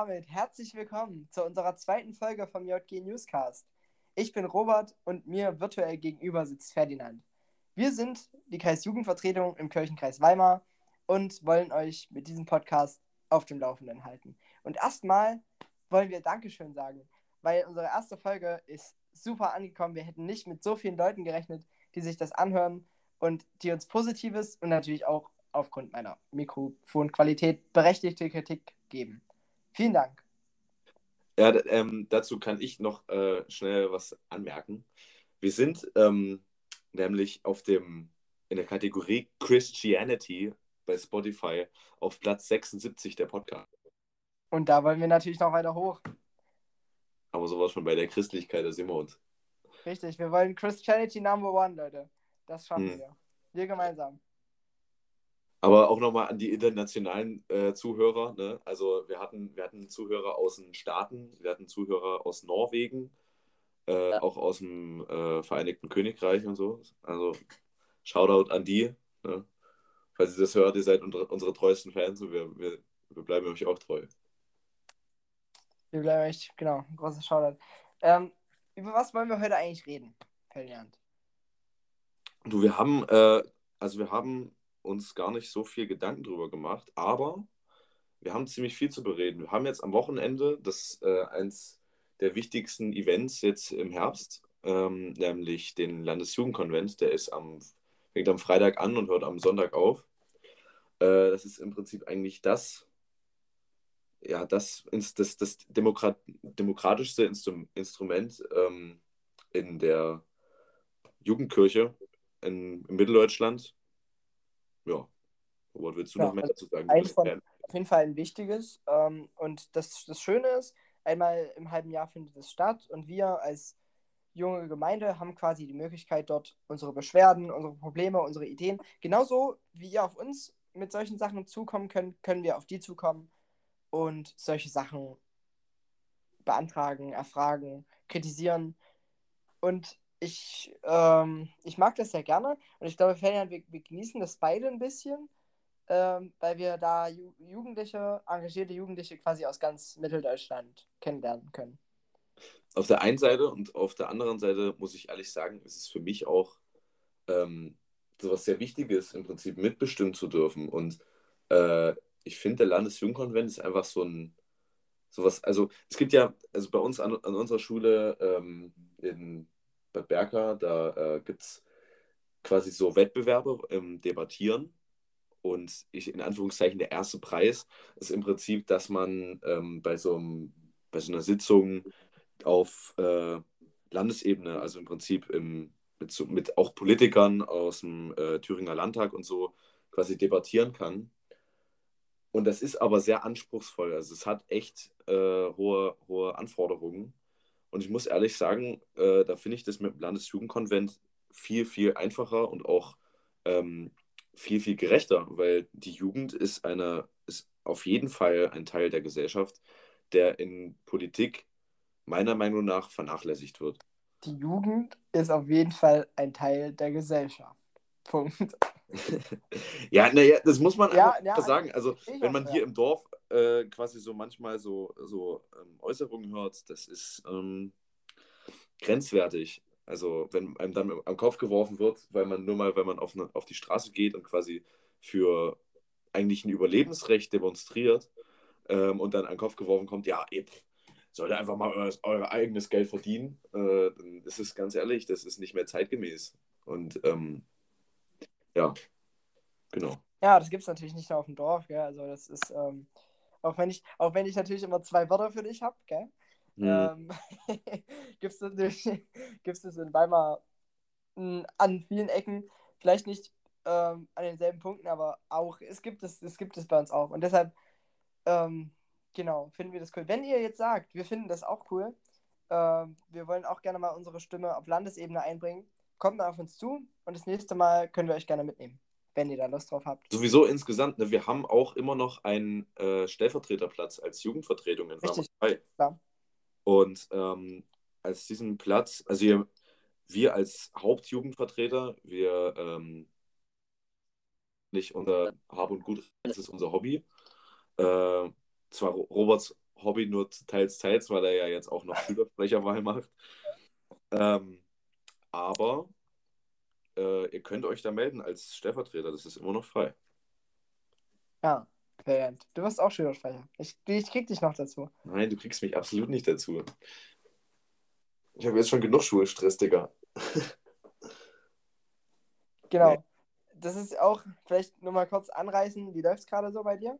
Damit herzlich willkommen zu unserer zweiten Folge vom JG Newscast. Ich bin Robert und mir virtuell gegenüber sitzt Ferdinand. Wir sind die Kreisjugendvertretung im Kirchenkreis Weimar und wollen euch mit diesem Podcast auf dem Laufenden halten. Und erstmal wollen wir Dankeschön sagen, weil unsere erste Folge ist super angekommen. Wir hätten nicht mit so vielen Leuten gerechnet, die sich das anhören und die uns Positives und natürlich auch aufgrund meiner Mikrofonqualität berechtigte Kritik geben. Vielen Dank. Ja, ähm, dazu kann ich noch äh, schnell was anmerken. Wir sind ähm, nämlich auf dem in der Kategorie Christianity bei Spotify auf Platz 76 der Podcast. Und da wollen wir natürlich noch weiter hoch. Aber sowas schon bei der Christlichkeit, da sehen wir uns. Richtig, wir wollen Christianity Number One, Leute. Das schaffen hm. wir. Wir gemeinsam. Aber auch nochmal an die internationalen äh, Zuhörer. Ne? Also wir hatten, wir hatten Zuhörer aus den Staaten, wir hatten Zuhörer aus Norwegen, äh, ja. auch aus dem äh, Vereinigten Königreich und so. Also Shoutout an die. Ne? Falls ihr das hört, ihr seid unsere, unsere treuesten Fans und wir, wir, wir bleiben euch auch treu. Wir bleiben echt, genau, ein großer Shoutout. Ähm, über was wollen wir heute eigentlich reden, Ferdinand? Du, wir haben, äh, also wir haben uns gar nicht so viel Gedanken drüber gemacht, aber wir haben ziemlich viel zu bereden. Wir haben jetzt am Wochenende das äh, eins der wichtigsten Events jetzt im Herbst, ähm, nämlich den Landesjugendkonvent. Der ist am, fängt am Freitag an und hört am Sonntag auf. Äh, das ist im Prinzip eigentlich das, ja, das, das, das Demokrat, demokratischste Instru Instrument ähm, in der Jugendkirche in, in Mitteldeutschland ja, was willst du ja, noch mehr dazu sagen? Von, auf jeden Fall ein wichtiges. Ähm, und das, das Schöne ist, einmal im halben Jahr findet es statt und wir als junge Gemeinde haben quasi die Möglichkeit, dort unsere Beschwerden, unsere Probleme, unsere Ideen, genauso wie ihr auf uns mit solchen Sachen zukommen könnt, können wir auf die zukommen und solche Sachen beantragen, erfragen, kritisieren. Und ich, ähm, ich mag das sehr gerne und ich glaube, Ferdinand, wir, wir genießen das beide ein bisschen, ähm, weil wir da Ju Jugendliche, engagierte Jugendliche quasi aus ganz Mitteldeutschland kennenlernen können. Auf der einen Seite und auf der anderen Seite muss ich ehrlich sagen, ist es für mich auch ähm, so was sehr Wichtiges, im Prinzip mitbestimmen zu dürfen. Und äh, ich finde, der Landesjugendkonvent ist einfach so ein, sowas, also es gibt ja, also bei uns an, an unserer Schule ähm, in Bad Berka, da äh, gibt es quasi so Wettbewerbe im Debattieren. Und ich, in Anführungszeichen, der erste Preis ist im Prinzip, dass man ähm, bei, so einem, bei so einer Sitzung auf äh, Landesebene, also im Prinzip im, mit, so, mit auch Politikern aus dem äh, Thüringer Landtag und so quasi debattieren kann. Und das ist aber sehr anspruchsvoll. Also es hat echt äh, hohe, hohe Anforderungen. Und ich muss ehrlich sagen, äh, da finde ich das mit dem Landesjugendkonvent viel, viel einfacher und auch ähm, viel, viel gerechter, weil die Jugend ist, eine, ist auf jeden Fall ein Teil der Gesellschaft, der in Politik meiner Meinung nach vernachlässigt wird. Die Jugend ist auf jeden Fall ein Teil der Gesellschaft. Punkt. ja, naja, das muss man ja, einfach ja, sagen. Also, wenn man hier im Dorf äh, quasi so manchmal so, so ähm, Äußerungen hört, das ist ähm, grenzwertig. Also, wenn einem dann am Kopf geworfen wird, weil man nur mal, weil man auf, eine, auf die Straße geht und quasi für eigentlich ein Überlebensrecht demonstriert ähm, und dann an den Kopf geworfen kommt, ja, ihr sollt einfach mal euer, euer eigenes Geld verdienen, äh, dann ist es ganz ehrlich, das ist nicht mehr zeitgemäß. Und ähm, ja, genau. Ja, das gibt es natürlich nicht nur auf dem Dorf, gell? Also das ist, ähm, auch wenn ich, auch wenn ich natürlich immer zwei Wörter für dich habe, gell? Hm. Ähm, gibt es natürlich, gibt's das in Weimar hm, an vielen Ecken, vielleicht nicht ähm, an denselben Punkten, aber auch, es gibt es, es gibt es bei uns auch. Und deshalb, ähm, genau, finden wir das cool. Wenn ihr jetzt sagt, wir finden das auch cool, ähm, wir wollen auch gerne mal unsere Stimme auf Landesebene einbringen, kommt mal auf uns zu und das nächste Mal können wir euch gerne mitnehmen, wenn ihr da Lust drauf habt. Sowieso insgesamt, ne, wir haben auch immer noch einen äh, Stellvertreterplatz als Jugendvertretung in Richtig, klar. Und ähm, als diesen Platz, also wir, wir als Hauptjugendvertreter, wir ähm, nicht unser Hab und Gut, das ist unser Hobby. Äh, zwar Roberts Hobby nur teils, teils, weil er ja jetzt auch noch Schülersprecherwahl macht. Ähm, aber äh, ihr könnt euch da melden als Stellvertreter, das ist immer noch frei. Ja, Brilliant. Du wirst auch Schülersprecher. Ich, ich krieg dich noch dazu. Nein, du kriegst mich absolut nicht dazu. Ich habe jetzt schon genug Schulstress, Digga. genau. Nee. Das ist auch, vielleicht nur mal kurz anreißen, wie läuft es gerade so bei dir?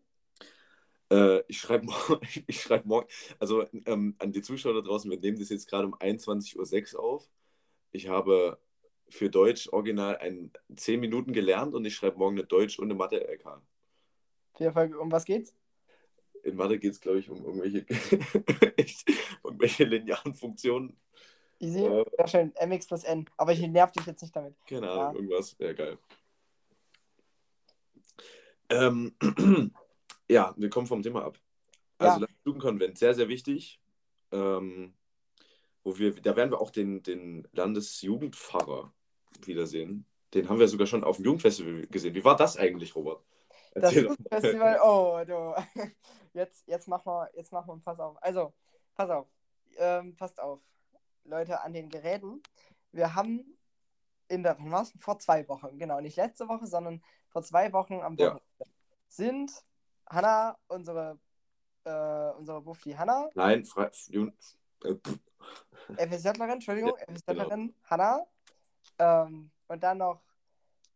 Äh, ich schreibe morgen, ich schreib morgen, also ähm, an die Zuschauer da draußen, wir nehmen das jetzt gerade um 21.06 Uhr auf. Ich habe für Deutsch original ein 10 Minuten gelernt und ich schreibe morgen eine Deutsch- und eine Mathe-LK. Um was geht's? In Mathe geht es, glaube ich, um irgendwelche, irgendwelche linearen Funktionen. Easy, äh, sehr schön. MX plus N. Aber ich nerv dich jetzt nicht damit. Keine Ahnung, ja. irgendwas. Ja, geil. Ähm, ja, wir kommen vom Thema ab. Also, ja. Jugendkonvent, sehr, sehr wichtig. Ähm, wo wir, da werden wir auch den, den Landesjugendpfarrer wiedersehen. Den haben wir sogar schon auf dem Jugendfestival gesehen. Wie war das eigentlich, Robert? Das Jugendfestival, oh, du. Jetzt, jetzt machen wir, jetzt machen wir, pass auf. Also, pass auf. Ähm, passt auf. Leute an den Geräten. Wir haben in der, war's? Vor zwei Wochen, genau, nicht letzte Woche, sondern vor zwei Wochen am Wochenende ja. sind Hanna, unsere, äh, unsere Buffy Hanna. Nein, Fre FSJlerin, Entschuldigung, ja, FSJlerin genau. Hanna. Ähm, und dann noch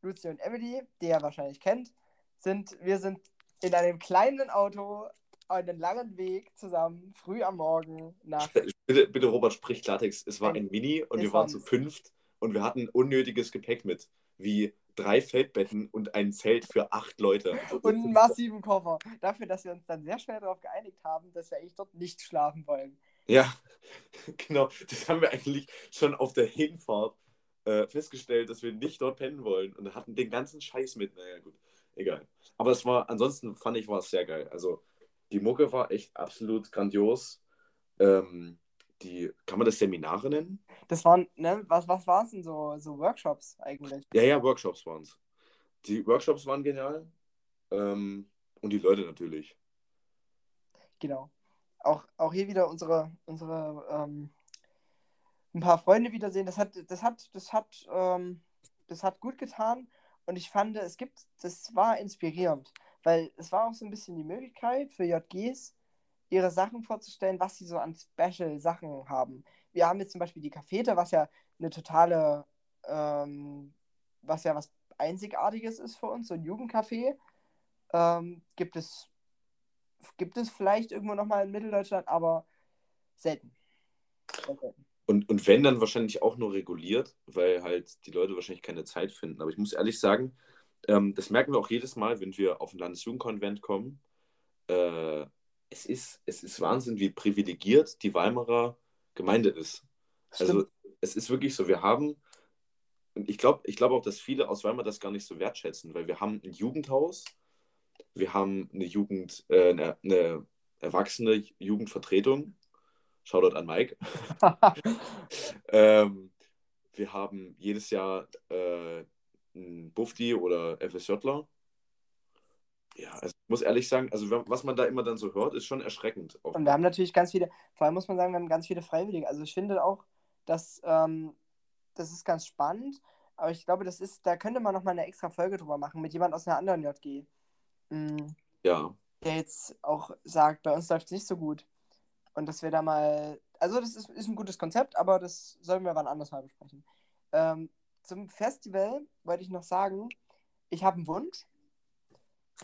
Lucy und Emily, die ihr wahrscheinlich kennt, sind, wir sind in einem kleinen Auto einen langen Weg zusammen, früh am Morgen nach. Bitte, bitte Robert, sprich Klartext. Es war ein Mini und wir waren zu fünft und wir hatten unnötiges Gepäck mit, wie drei Feldbetten und ein Zelt für acht Leute. Also und einen massiven Koffer. Dafür, dass wir uns dann sehr schnell darauf geeinigt haben, dass wir eigentlich dort nicht schlafen wollen. Ja, genau. Das haben wir eigentlich schon auf der Hinfahrt äh, festgestellt, dass wir nicht dort pennen wollen und hatten den ganzen Scheiß mit. Naja, gut, egal. Aber es war, ansonsten fand ich, war es sehr geil. Also, die Mucke war echt absolut grandios. Ähm, die, kann man das Seminare nennen? Das waren, ne, was, was war es denn so, so Workshops eigentlich? Ja, ja, Workshops waren es. Die Workshops waren genial. Ähm, und die Leute natürlich. Genau. Auch, auch hier wieder unsere, unsere ähm, ein paar Freunde wiedersehen. Das hat, das hat, das hat, ähm, das hat gut getan. Und ich fand, es gibt, das war inspirierend. Weil es war auch so ein bisschen die Möglichkeit für JGs, ihre Sachen vorzustellen, was sie so an Special-Sachen haben. Wir haben jetzt zum Beispiel die Cafete, was ja eine totale, ähm, was ja was Einzigartiges ist für uns, so ein Jugendcafé. Ähm, gibt es gibt es vielleicht irgendwo nochmal in Mitteldeutschland, aber selten. selten. Und, und wenn, dann wahrscheinlich auch nur reguliert, weil halt die Leute wahrscheinlich keine Zeit finden. Aber ich muss ehrlich sagen, ähm, das merken wir auch jedes Mal, wenn wir auf ein Landesjugendkonvent kommen. Äh, es ist, es ist Wahnsinn, wie privilegiert die Weimarer Gemeinde ist. Also es ist wirklich so, wir haben, ich glaube ich glaub auch, dass viele aus Weimar das gar nicht so wertschätzen, weil wir haben ein Jugendhaus, wir haben eine Jugend, äh, eine, eine erwachsene Jugendvertretung. Shoutout an Mike. ähm, wir haben jedes Jahr äh, einen Bufti oder FSJler. Ja, also ich muss ehrlich sagen, also was man da immer dann so hört, ist schon erschreckend. Und wir haben natürlich ganz viele, vor allem muss man sagen, wir haben ganz viele Freiwillige. Also ich finde auch, dass ähm, das ist ganz spannend, aber ich glaube, das ist, da könnte man nochmal eine extra Folge drüber machen mit jemand aus einer anderen JG. Mhm. Ja. Der jetzt auch sagt, bei uns läuft es nicht so gut. Und dass wir da mal, also das ist, ist ein gutes Konzept, aber das sollen wir wann anders mal besprechen. Ähm, zum Festival wollte ich noch sagen, ich habe einen Wunsch.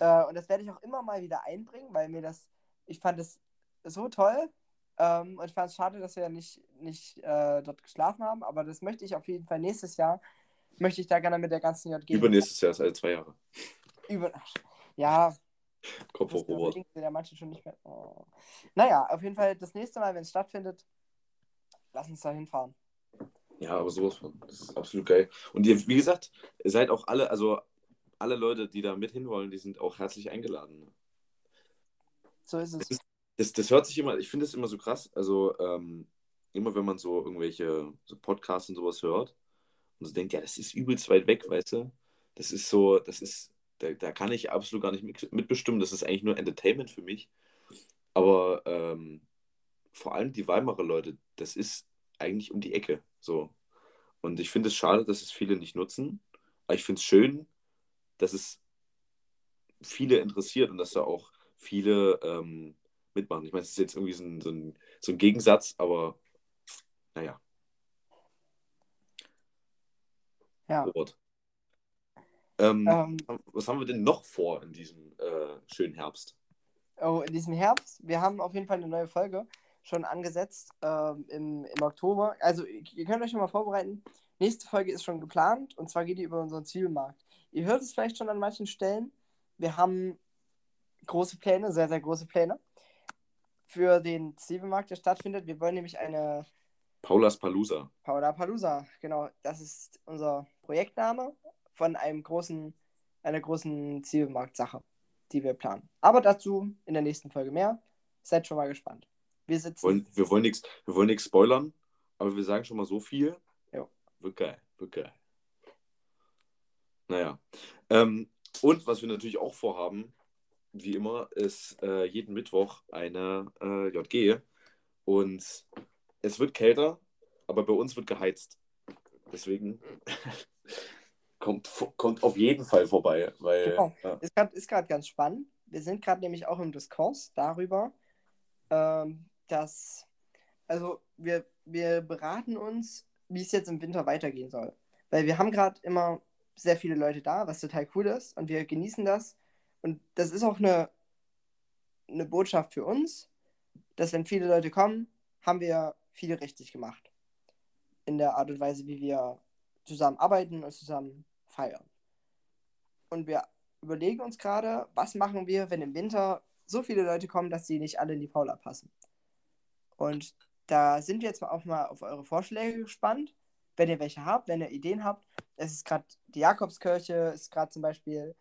Äh, und das werde ich auch immer mal wieder einbringen, weil mir das, ich fand es so toll. Ähm, und ich fand es schade, dass wir nicht, nicht äh, dort geschlafen haben, aber das möchte ich auf jeden Fall nächstes Jahr, möchte ich da gerne mit der ganzen JG. Übernächstes Jahr ist alle zwei Jahre. Über, ja. Kopf hoch, Robert. Ja manche schon nicht mehr. Oh. Naja, auf jeden Fall das nächste Mal, wenn es stattfindet, lass uns da hinfahren. Ja, aber sowas von. Das ist absolut geil. Und ihr, wie gesagt, ihr seid auch alle, also alle Leute, die da mit hinwollen, die sind auch herzlich eingeladen. So ist es. Das, das, das hört sich immer, ich finde es immer so krass, also ähm, immer wenn man so irgendwelche so Podcasts und sowas hört und so denkt, ja, das ist übelst weit weg, weißt du? Das ist so, das ist, da, da kann ich absolut gar nicht mitbestimmen, das ist eigentlich nur Entertainment für mich. Aber ähm, vor allem die Weimarer Leute, das ist eigentlich um die Ecke. So. Und ich finde es schade, dass es viele nicht nutzen. Aber ich finde es schön, dass es viele interessiert und dass da auch viele ähm, mitmachen. Ich meine, es ist jetzt irgendwie so ein, so ein, so ein Gegensatz, aber naja. Ja. Robert. Ähm, Ähm, was haben wir denn noch vor in diesem äh, schönen Herbst? oh, in diesem Herbst, wir haben auf jeden Fall eine neue Folge schon angesetzt ähm, im, im Oktober. Also ihr könnt euch schon mal vorbereiten. Nächste Folge ist schon geplant und zwar geht die über unseren Zielmarkt. Ihr hört es vielleicht schon an manchen Stellen. Wir haben große Pläne, sehr, sehr große Pläne für den Zwiebelmarkt, der stattfindet. Wir wollen nämlich eine Paulas Palusa. Paula Palusa, genau, das ist unser Projektname von einem großen, einer großen Zielmarktsache, die wir planen. Aber dazu in der nächsten Folge mehr. Seid schon mal gespannt. Wir sitzen. Wollen, wir wollen nichts wir wollen nichts spoilern, aber wir sagen schon mal so viel. Jo. Wird geil, wird geil. Naja. Ähm, und was wir natürlich auch vorhaben, wie immer, ist äh, jeden Mittwoch eine äh, JG. Und es wird kälter, aber bei uns wird geheizt. Deswegen kommt, kommt auf jeden Fall vorbei. Weil, Genau. ja. Ist gerade ganz spannend. Wir sind gerade nämlich auch im Diskurs darüber, ähm, dass, also wir, wir beraten uns, wie es jetzt im Winter weitergehen soll. Weil wir haben gerade immer sehr viele Leute da, was total cool ist und wir genießen das. Und das ist auch eine, eine Botschaft für uns, dass wenn viele Leute kommen, haben wir viel richtig gemacht. In der Art und Weise, wie wir zusammen arbeiten und zusammen feiern. Und wir überlegen uns gerade, was machen wir, wenn im Winter so viele Leute kommen, dass sie nicht alle in die Paula passen. Und da sind wir jetzt mal auch mal auf eure Vorschläge gespannt. Wenn ihr welche habt, wenn ihr Ideen habt. Es ist gerade die Jakobskirche, ist gerade zum Beispiel.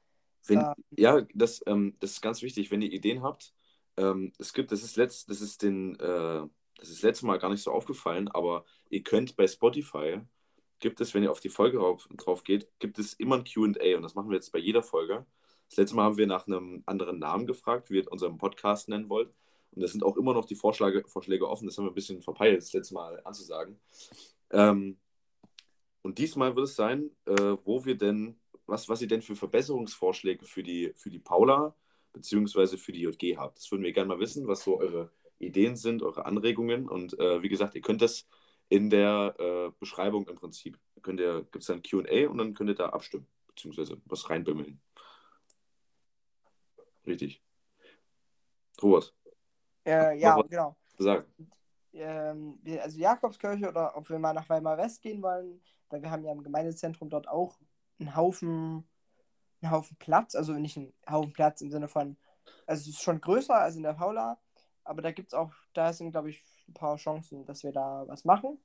Wenn, Ähm. ja, das, ähm, das ist ganz wichtig, wenn ihr Ideen habt. Ähm, es gibt, das ist letzt, das ist den, äh, das ist letztes Mal gar nicht so aufgefallen, aber ihr könnt bei Spotify gibt es, wenn ihr auf die Folge drauf, drauf geht, gibt es immer ein QA und das machen wir jetzt bei jeder Folge. Das letzte Mal haben wir nach einem anderen Namen gefragt, wie ihr unseren Podcast nennen wollt. Und das sind auch immer noch die Vorschläge, Vorschläge offen. Das haben wir ein bisschen verpeilt, das letzte Mal anzusagen. Ähm, und diesmal wird es sein, äh, wo wir denn, was, was ihr denn für Verbesserungsvorschläge für die, für die Paula beziehungsweise für die JG habt. Das würden wir gerne mal wissen, was so eure Ideen sind, eure Anregungen. Und äh, wie gesagt, ihr könnt das in der äh, Beschreibung im Prinzip. Könnt ihr, gibt es dann QA und dann könnt ihr da abstimmen, beziehungsweise was reinbimmeln. Richtig. Robert, Äh, ja, genau. sag. Ähm, also Jakobskirche oder ob wir mal nach Weimar West gehen wollen, weil wir haben ja im Gemeindezentrum dort auch einen Haufen, einen Haufen Platz, also nicht einen Haufen Platz im Sinne von, also es ist schon größer als in der Paula, aber da gibt es auch, da sind glaube ich ein paar Chancen, dass wir da was machen.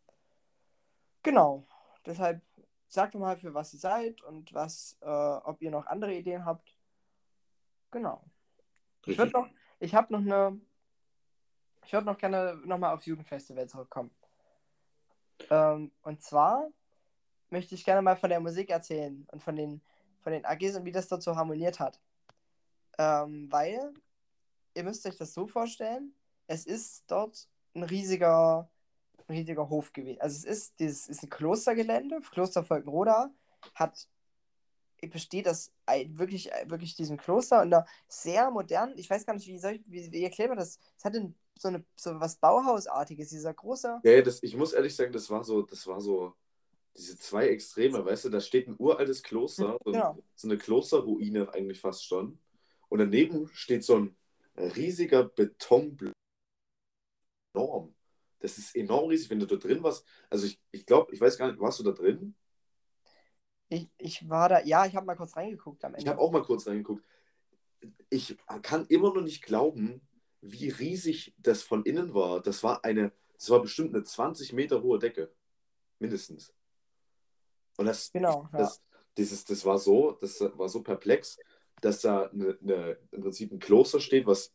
Genau, deshalb sagt mal, für was ihr seid und was, äh, ob ihr noch andere Ideen habt. Genau. Ich würde Richtig. noch, ich habe noch eine, ich würde noch gerne nochmal aufs Jugendfestival zurückkommen. Ähm, und zwar möchte ich gerne mal von der Musik erzählen und von den, von den AGs und wie das dort so harmoniert hat. Ähm, weil, ihr müsst euch das so vorstellen, es ist dort ein riesiger, ein riesiger Hof gewesen. Also es ist, dieses ist ein Klostergelände, Kloster Volkenroda, hat besteht das ein- wirklich, wirklich diesem Kloster und da sehr modern, ich weiß gar nicht, wie, soll ich, wie, wie erklärt man das? Es hatte so, eine, so was Bauhausartiges, dieser große. Ja, ja, das, ich muss ehrlich sagen, das war so, das war so, diese zwei Extreme, weißt du, da steht ein uraltes Kloster, so, Genau. so eine Klosterruine eigentlich fast schon. Und daneben steht so ein riesiger Betonblock. Enorm. Das ist enorm riesig, wenn du da drin warst. Also ich, ich glaube, ich weiß gar nicht, warst du da drin? Ich, ich war da, ja, ich habe mal kurz reingeguckt am Ich Ende. habe auch mal kurz reingeguckt. Ich kann immer noch nicht glauben, wie riesig das von innen war. Das war eine, das war bestimmt eine 20 Meter hohe Decke. Mindestens. Und das, Genau, ja. das, dieses, das war so, das war so perplex, dass da eine, eine, im Prinzip ein Kloster steht, was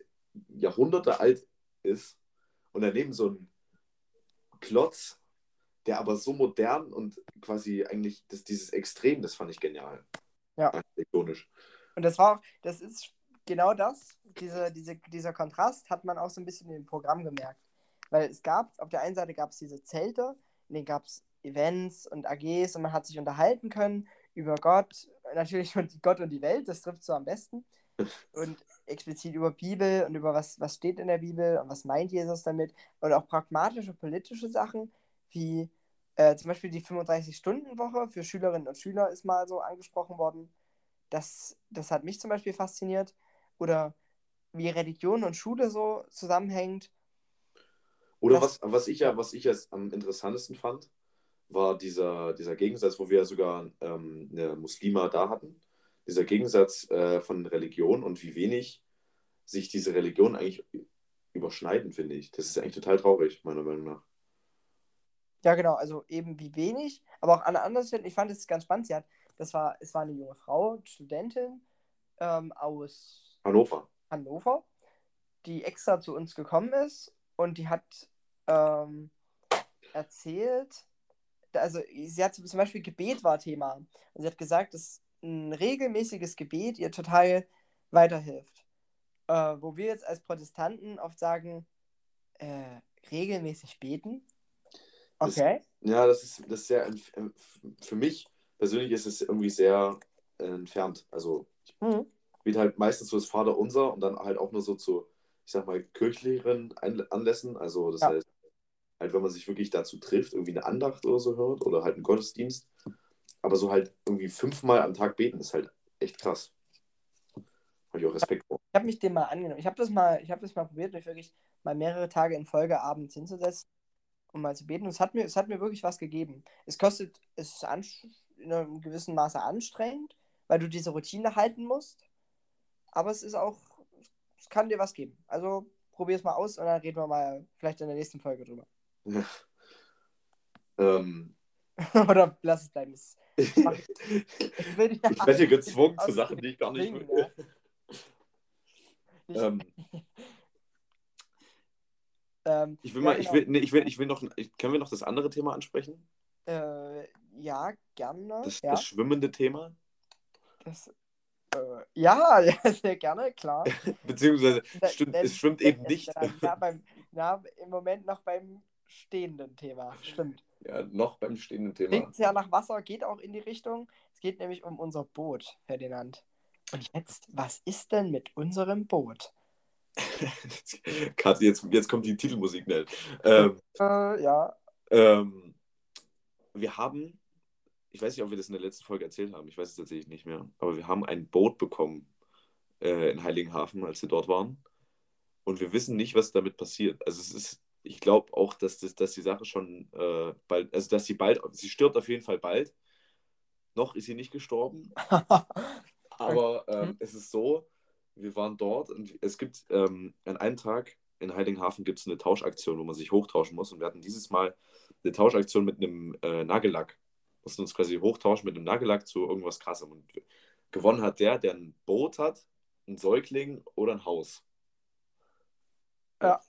Jahrhunderte alt ist. Und daneben so ein Klotz, der aber so modern und quasi eigentlich das, dieses Extrem, das fand ich genial. Ja. Architektonisch. Und das war auch, das ist genau das, diese, diese, dieser Kontrast hat man auch so ein bisschen im Programm gemerkt. Weil es gab, auf der einen Seite gab es diese Zelte, in denen gab es Events und AGs und man hat sich unterhalten können über Gott, natürlich und Gott und die Welt, das trifft so am besten. Und explizit über Bibel und über was, was steht in der Bibel und was meint Jesus damit. Und auch pragmatische politische Sachen, wie äh, zum Beispiel die 35-Stunden-Woche für Schülerinnen und Schüler ist mal so angesprochen worden. Das, das hat mich zum Beispiel fasziniert. Oder wie Religion und Schule so zusammenhängt. Oder was, was ich ja, was ich jetzt am interessantesten fand, war dieser, dieser Gegensatz, wo wir sogar ähm, eine Muslima da hatten. Dieser Gegensatz äh, von Religion und wie wenig sich diese Religionen eigentlich überschneiden, finde ich. Das ist eigentlich total traurig, meiner Meinung nach. Ja, genau, also eben wie wenig, aber auch an der anderen Stelle, ich fand es ganz spannend, sie hat, das war, es war eine junge Frau, Studentin ähm, aus Hannover. Hannover, die extra zu uns gekommen ist und die hat ähm, erzählt, also sie hat zum Beispiel Gebet war Thema. Und sie hat gesagt, dass ein regelmäßiges Gebet ihr total weiterhilft. Äh, wo wir jetzt als Protestanten oft sagen, äh, regelmäßig beten. Okay. Das, ja, das ist, das ist sehr, für mich persönlich ist es irgendwie sehr äh, entfernt. Also, ich mhm. bete halt meistens so das Vaterunser und dann halt auch nur so zu, ich sag mal, kirchlicheren Anlässen. Also, das ja. heißt, halt, wenn man sich wirklich dazu trifft, irgendwie eine Andacht oder so hört oder halt einen Gottesdienst. Aber so halt irgendwie fünfmal am Tag beten ist halt echt krass. Habe ich auch Respekt vor. Ich habe mich dem mal angenommen. Ich habe das mal, ich habe das mal probiert, mich wirklich mal mehrere Tage in Folge abends hinzusetzen, um mal zu beten. Und es hat mir, es hat mir wirklich was gegeben. Es kostet, es ist in einem gewissen Maße anstrengend, weil du diese Routine halten musst. Aber es ist auch, es kann dir was geben. Also probier es mal aus und dann reden wir mal vielleicht in der nächsten Folge drüber. Ähm. Oder lass es bleiben. Ich, will ja, ich werde hier gezwungen zu Sachen, die ich gar nicht will. Ja. ähm. ähm, ich will mal, ich will, genau. nee, ich will, ich will noch, können wir noch das andere Thema ansprechen? Äh, ja, gerne. Das, das schwimmende Thema? Das, äh, ja, sehr gerne, klar. Beziehungsweise, stimmt, es schwimmt eben nicht. Ja, beim, na, im Moment noch beim stehenden Thema. Stimmt. Ja, noch beim stehenden Thema. Klingt ja nach Wasser, geht auch in die Richtung. Es geht nämlich um unser Boot, Ferdinand. Und jetzt, was ist denn mit unserem Boot? Kathi, jetzt, jetzt kommt die Titelmusik, Nell. Ähm, äh, ja. Ähm, wir haben, ich weiß nicht, ob wir das in der letzten Folge erzählt haben, ich weiß es tatsächlich nicht mehr, aber wir haben ein Boot bekommen äh, in Heiligenhafen, als wir dort waren. Und wir wissen nicht, was damit passiert. Also es ist ich glaube auch, dass, das, dass die Sache schon äh, bald, also dass sie bald, sie stirbt auf jeden Fall bald. Noch ist sie nicht gestorben. Aber ähm, mhm. es ist so, wir waren dort und es gibt ähm, an einem Tag in Heiligenhafen gibt es eine Tauschaktion, wo man sich hochtauschen muss. Und wir hatten dieses Mal eine Tauschaktion mit einem äh, Nagellack. Wir mussten uns quasi hochtauschen mit einem Nagellack zu irgendwas krassem. Und gewonnen hat der, der ein Boot hat, ein Säugling oder ein Haus. Ja.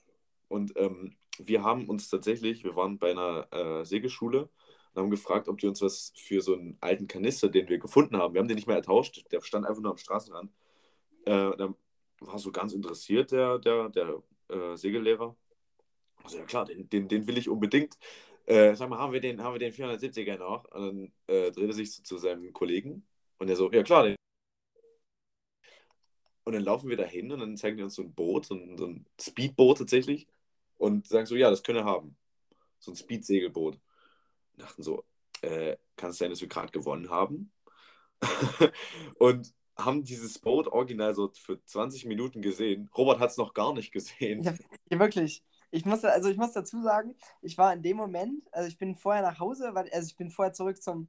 Und ähm, wir haben uns tatsächlich, wir waren bei einer äh, Segelschule und haben gefragt, ob die uns was für so einen alten Kanister, den wir gefunden haben, wir haben den nicht mehr ertauscht, der stand einfach nur am Straßenrand. Äh, da war so ganz interessiert der, der, der äh, Segellehrer. Also ja klar, den, den, den will ich unbedingt. Äh, sag mal, haben wir den, haben wir den 470er noch? Und dann äh, dreht er sich zu, zu seinem Kollegen und er so, ja klar, den und dann laufen wir da hin und dann zeigen die uns so ein Boot, so ein, so ein Speedboot tatsächlich und sagen so, ja, das können wir haben. So ein Speed-Segelboot. Und dachten so, äh, kann es sein, dass wir gerade gewonnen haben? und haben dieses Boot original so für 20 Minuten gesehen. Robert hat es noch gar nicht gesehen. Ja, wirklich. Ich muss, also ich muss dazu sagen, ich war in dem Moment, also ich bin vorher nach Hause, weil, also ich bin vorher zurück zum,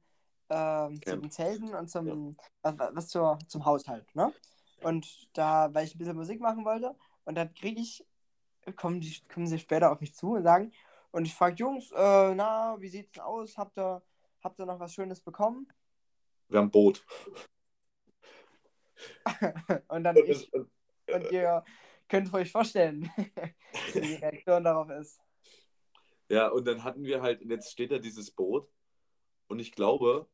ähm, zum Zelten und zum, ja. was, was zur, zum Haushalt, ne? Und da, weil ich ein bisschen Musik machen wollte, und dann kriege ich kommen, die, kommen sie später auf mich zu und sagen, und ich frage Jungs, äh, na, wie sieht's denn aus? Habt ihr, habt ihr noch was Schönes bekommen? Wir haben Boot. und dann ich, und ihr könnt euch vorstellen, wie die Reaktion darauf ist. Ja, und dann hatten wir halt, jetzt steht da dieses Boot und ich glaube,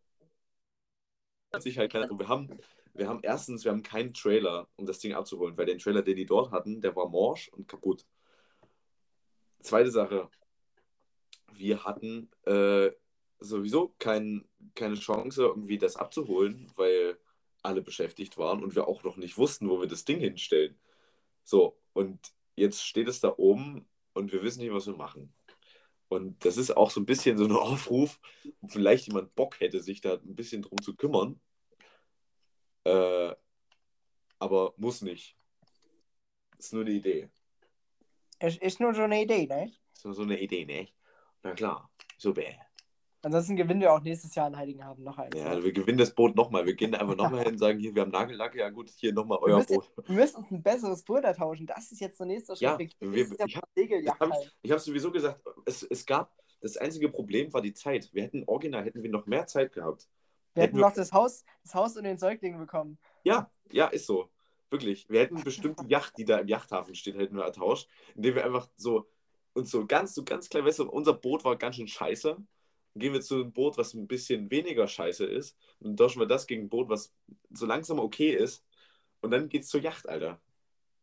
sich halt keiner, wir haben, wir haben erstens, wir haben keinen Trailer, um das Ding abzuholen, weil der Trailer, den die dort hatten, der war morsch und kaputt. Zweite Sache, wir hatten äh, sowieso kein, keine Chance, irgendwie das abzuholen, weil alle beschäftigt waren und wir auch noch nicht wussten, wo wir das Ding hinstellen. So, und jetzt steht es da oben und wir wissen nicht, was wir machen. Und das ist auch so ein bisschen so ein Aufruf, ob vielleicht jemand Bock hätte, sich da ein bisschen drum zu kümmern. Äh, aber muss nicht. Ist nur eine Idee. Es ist nur so eine Idee, ne? Ist nur so eine Idee, ne? Na klar, super. Ansonsten gewinnen wir auch nächstes Jahr in Heiligenhafen noch eins. Ja, wir gewinnen das Boot nochmal. Wir gehen einfach nochmal hin und sagen, hier, wir haben Nagellack, ja gut, hier nochmal Wir euer müssen, Boot. wir müssen uns ein besseres Boot ertauschen. Das ist jetzt der nächste Schritt. Ja, wir, wir- ich hab- Segeljacht Ich halt. habe sowieso gesagt, es, es gab, das einzige Problem war die Zeit. Wir hätten original, hätten wir noch mehr Zeit gehabt. Wir hätten hätten wir- noch das Haus, das Haus und den Säugling bekommen. Ja, ja, ist so. Wirklich. Wir hätten bestimmt die Yacht, die da im Yachthafen steht, hätten wir ertauscht, indem wir einfach so uns so ganz, so ganz klein, weißt du, unser Boot war ganz schön scheiße. Dann gehen wir zu einem Boot, was ein bisschen weniger scheiße ist. Und dann tauschen wir das gegen ein Boot, was so langsam okay ist. Und dann geht's zur Yacht, Alter.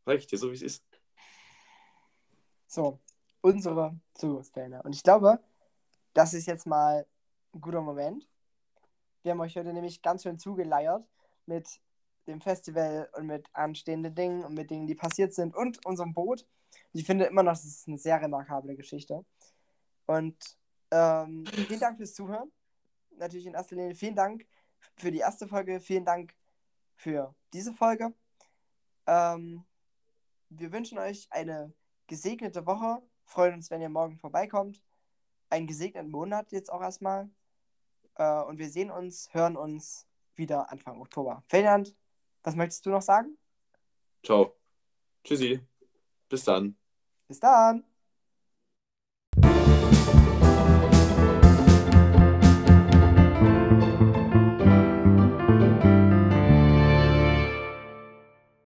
Sag ich dir, so wie es ist. So, unsere Zukunftspläne. Und ich glaube, das ist jetzt mal ein guter Moment. Wir haben euch heute nämlich ganz schön zugeleiert mit dem Festival und mit anstehenden Dingen und mit Dingen, die passiert sind und unserem Boot. Ich finde immer noch, das ist eine sehr remarkable Geschichte. Und ähm, vielen Dank fürs Zuhören. Natürlich in erster Linie vielen Dank für die erste Folge. Vielen Dank für diese Folge. Ähm, wir wünschen euch eine gesegnete Woche. Freuen uns, wenn ihr morgen vorbeikommt. Einen gesegneten Monat jetzt auch erstmal. Äh, und wir sehen uns, hören uns wieder Anfang Oktober. Ferdinand, was möchtest du noch sagen? Ciao. Tschüssi. Bis dann. Bis dann!